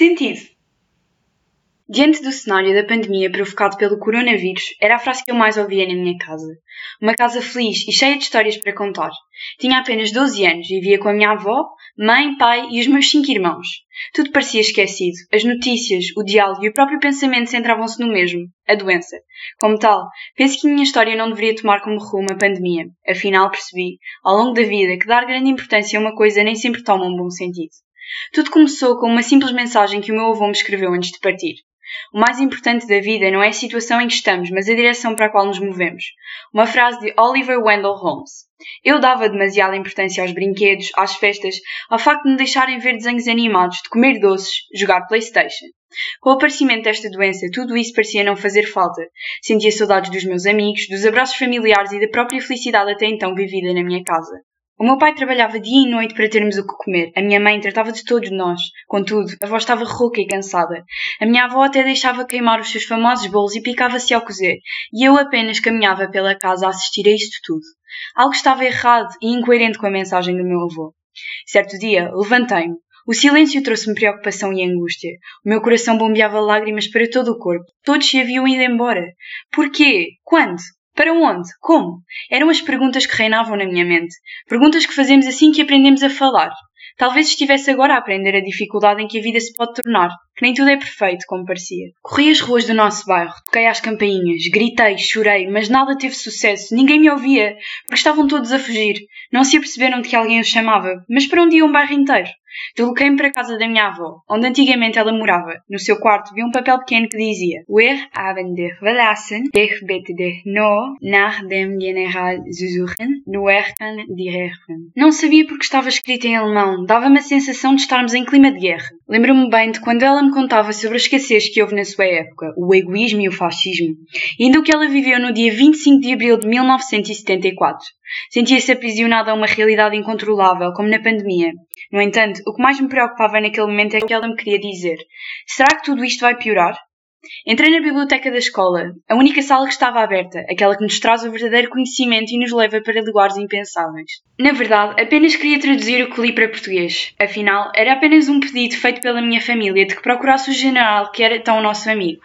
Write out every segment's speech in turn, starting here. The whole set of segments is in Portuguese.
sentido? Diante do cenário da pandemia provocado pelo coronavírus, era a frase que eu mais ouvia na minha casa. Uma casa feliz e cheia de histórias para contar. Tinha apenas 12 anos, vivia com a minha avó, mãe, pai e os meus cinco irmãos. Tudo parecia esquecido. As notícias, o diálogo e o próprio pensamento centravam-se no mesmo, a doença. Como tal, penso que a minha história não deveria tomar como rumo a pandemia. Afinal, percebi, ao longo da vida, que dar grande importância a uma coisa nem sempre toma um bom sentido. Tudo começou com uma simples mensagem que o meu avô me escreveu antes de partir. O mais importante da vida não é a situação em que estamos, mas a direção para a qual nos movemos. Uma frase de Oliver Wendell Holmes. Eu dava demasiada importância aos brinquedos, às festas, ao facto de me deixarem ver desenhos animados, de comer doces, jogar Playstation. Com o aparecimento desta doença, tudo isso parecia não fazer falta. Sentia saudades dos meus amigos, dos abraços familiares e da própria felicidade até então vivida na minha casa. O meu pai trabalhava dia e noite para termos o que comer. A minha mãe tratava de todos nós. Contudo, a avó estava rouca e cansada. A minha avó até deixava queimar os seus famosos bolos e picava-se ao cozer. E eu apenas caminhava pela casa a assistir a isto tudo. Algo estava errado e incoerente com a mensagem do meu avô. Certo dia, levantei-me. O silêncio trouxe-me preocupação e angústia. O meu coração bombeava lágrimas para todo o corpo. Todos se haviam ido embora. Porquê? Quando? Para onde? Como? Eram as perguntas que reinavam na minha mente. Perguntas que fazemos assim que aprendemos a falar. Talvez estivesse agora a aprender a dificuldade em que a vida se pode tornar, que nem tudo é perfeito, como parecia. Corri as ruas do nosso bairro, toquei às campainhas, gritei, chorei, mas nada teve sucesso, ninguém me ouvia, porque estavam todos a fugir. Não se aperceberam de que alguém os chamava, mas para onde ia um bairro inteiro? Desloquei-me para a casa da minha avó, onde antigamente ela morava. No seu quarto vi um papel pequeno que dizia Wir haben dich verlassen, ich bitte dich nur nach dem General zu suchen, nur kann die helfen. Não sabia porque estava escrito em alemão, dava-me a sensação de estarmos em clima de guerra. Lembro-me bem de quando ela me contava sobre a escassez que houve na sua época, o egoísmo e o fascismo, e ainda o que ela viveu no dia 25 de abril de 1974. Sentia-se aprisionada a uma realidade incontrolável, como na pandemia. No entanto, o que mais me preocupava naquele momento é o que ela me queria dizer. Será que tudo isto vai piorar? Entrei na biblioteca da escola, a única sala que estava aberta, aquela que nos traz o verdadeiro conhecimento e nos leva para lugares impensáveis. Na verdade, apenas queria traduzir o que li para português. Afinal, era apenas um pedido feito pela minha família de que procurasse o general que era tão nosso amigo.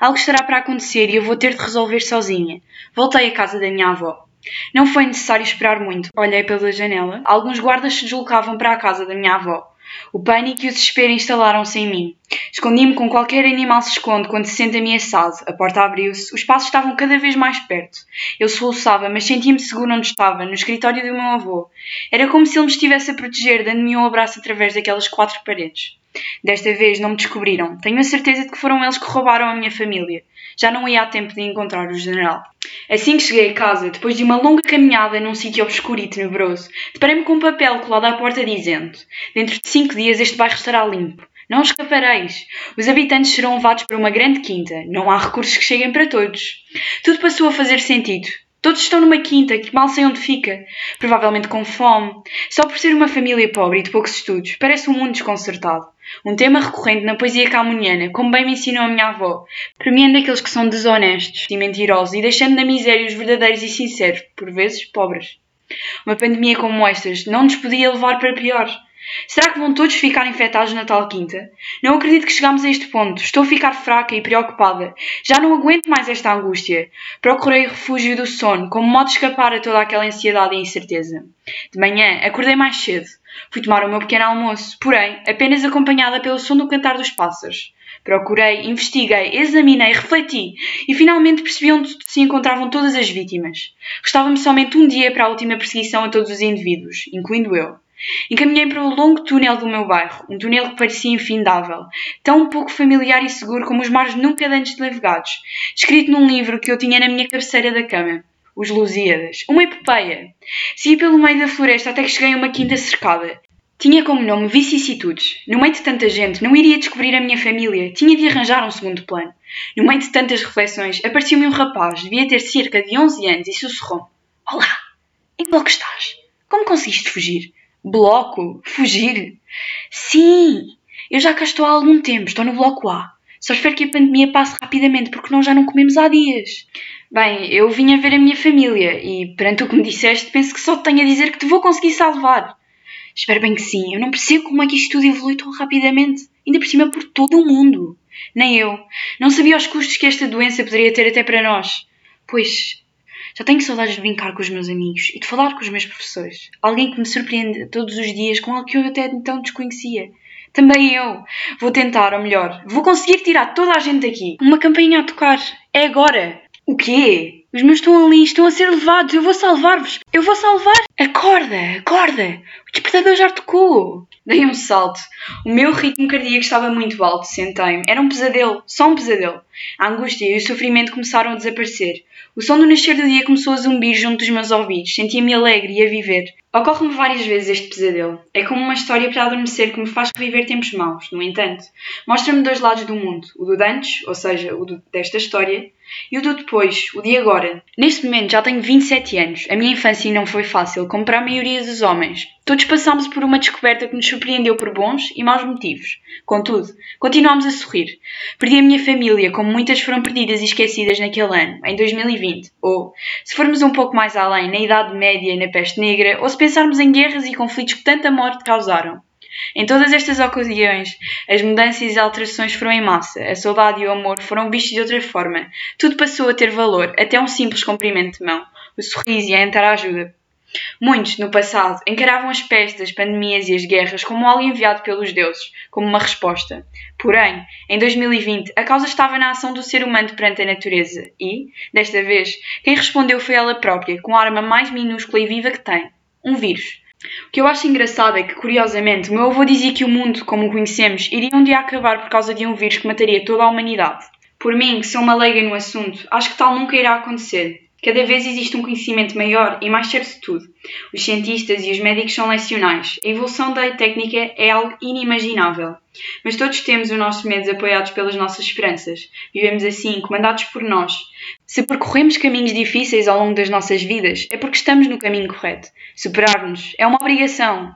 Algo estará para acontecer e eu vou ter de resolver sozinha. Voltei à casa da minha avó. Não foi necessário esperar muito. Olhei pela janela. Alguns guardas se deslocavam para a casa da minha avó. O pânico e o desespero instalaram-se em mim. Escondi-me com qualquer animal se esconde quando se sente ameaçado. A porta abriu-se. Os passos estavam cada vez mais perto. Eu soluçava, mas sentia-me seguro onde estava, no escritório do meu avô. Era como se ele me estivesse a proteger, dando-me um abraço através daquelas quatro paredes. Desta vez não me descobriram. Tenho a certeza de que foram eles que roubaram a minha família. Já não ia a tempo de encontrar o general. Assim que cheguei a casa, depois de uma longa caminhada num sítio obscuro e tenebroso, deparei-me com um papel colado à porta dizendo: Dentro de cinco dias este bairro estará limpo. Não escapareis. Os habitantes serão levados para uma grande quinta. Não há recursos que cheguem para todos. Tudo passou a fazer sentido. Todos estão numa quinta que mal sei onde fica, provavelmente com fome, só por ser uma família pobre e de poucos estudos, parece um mundo desconcertado. Um tema recorrente na poesia calmuniana, como bem me ensinou a minha avó, premiando aqueles que são desonestos e mentirosos e deixando na miséria os verdadeiros e sinceros, por vezes pobres. Uma pandemia como estas não nos podia levar para pior. Será que vão todos ficar infectados na tal quinta? Não acredito que chegamos a este ponto. Estou a ficar fraca e preocupada. Já não aguento mais esta angústia. Procurei o refúgio do sono, como modo de escapar a toda aquela ansiedade e incerteza. De manhã, acordei mais cedo. Fui tomar o meu pequeno almoço, porém, apenas acompanhada pelo som do cantar dos pássaros. Procurei, investiguei, examinei, refleti e finalmente percebi onde se encontravam todas as vítimas. Restava-me somente um dia para a última perseguição a todos os indivíduos, incluindo eu. Encaminhei para o longo túnel do meu bairro, um túnel que parecia infindável, tão pouco familiar e seguro como os mares nunca antes navegados, escrito num livro que eu tinha na minha cabeceira da cama. Os Lusíadas. Uma epopeia. Segui pelo meio da floresta até que cheguei a uma quinta cercada. Tinha como nome vicissitudes. No meio de tanta gente, não iria descobrir a minha família. Tinha de arranjar um segundo plano. No meio de tantas reflexões, apareceu-me um rapaz, devia ter cerca de 11 anos, e sussurrou-me: Olá, em que bloco estás? Como conseguiste fugir? Bloco? Fugir? Sim! Eu já cá estou há algum tempo, estou no bloco A. Só espero que a pandemia passe rapidamente, porque nós já não comemos há dias. Bem, eu vim a ver a minha família e, perante o que me disseste, penso que só te tenho a dizer que te vou conseguir salvar. Espero bem que sim. Eu não percebo como é que isto tudo evolui tão rapidamente. Ainda por cima por todo o mundo. Nem eu. Não sabia os custos que esta doença poderia ter até para nós. Pois, já tenho saudades de brincar com os meus amigos e de falar com os meus professores. Alguém que me surpreende todos os dias com algo que eu até então desconhecia. Também eu. Vou tentar, ou melhor, vou conseguir tirar toda a gente daqui. Uma campainha a tocar. É agora. O quê? Os meus estão ali, estão a ser levados. Eu vou salvar-vos. Eu vou salvar. Acorda, acorda. O despertador já tocou. Dei um salto. O meu ritmo cardíaco estava muito alto. Sentei-me. Era um pesadelo. Só um pesadelo. A angústia e o sofrimento começaram a desaparecer. O som do nascer do dia começou a zumbir junto dos meus ouvidos. Sentia-me alegre e a viver. Ocorre-me várias vezes este pesadelo. É como uma história para adormecer que me faz reviver tempos maus. No entanto, mostra-me dois lados do mundo: o do antes, ou seja, o do, desta história, e o do depois, o de agora. Neste momento já tenho 27 anos. A minha infância não foi fácil, como para a maioria dos homens. Todos passámos por uma descoberta que nos surpreendeu por bons e maus motivos. Contudo, continuámos a sorrir. Perdi a minha família, como muitas foram perdidas e esquecidas naquele ano, em 2020. Ou, se formos um pouco mais além, na Idade Média e na Peste Negra, ou se pensarmos em guerras e conflitos que tanta morte causaram. Em todas estas ocasiões, as mudanças e alterações foram em massa, a saudade e o amor foram vistos de outra forma, tudo passou a ter valor, até um simples cumprimento de mão, o sorriso e a entrar ajuda. Muitos, no passado, encaravam as pestes, as pandemias e as guerras como algo enviado pelos deuses, como uma resposta. Porém, em 2020, a causa estava na ação do ser humano perante a natureza e, desta vez, quem respondeu foi ela própria, com a arma mais minúscula e viva que tem: um vírus. O que eu acho engraçado é que, curiosamente, o meu avô dizia que o mundo, como o conhecemos, iria um dia acabar por causa de um vírus que mataria toda a humanidade. Por mim, que sou uma leiga no assunto, acho que tal nunca irá acontecer. Cada vez existe um conhecimento maior e mais certo de tudo. Os cientistas e os médicos são lecionais. A evolução da técnica é algo inimaginável. Mas todos temos os nossos medos apoiados pelas nossas esperanças. Vivemos assim, comandados por nós. Se percorremos caminhos difíceis ao longo das nossas vidas, é porque estamos no caminho correto. Superar-nos é uma obrigação.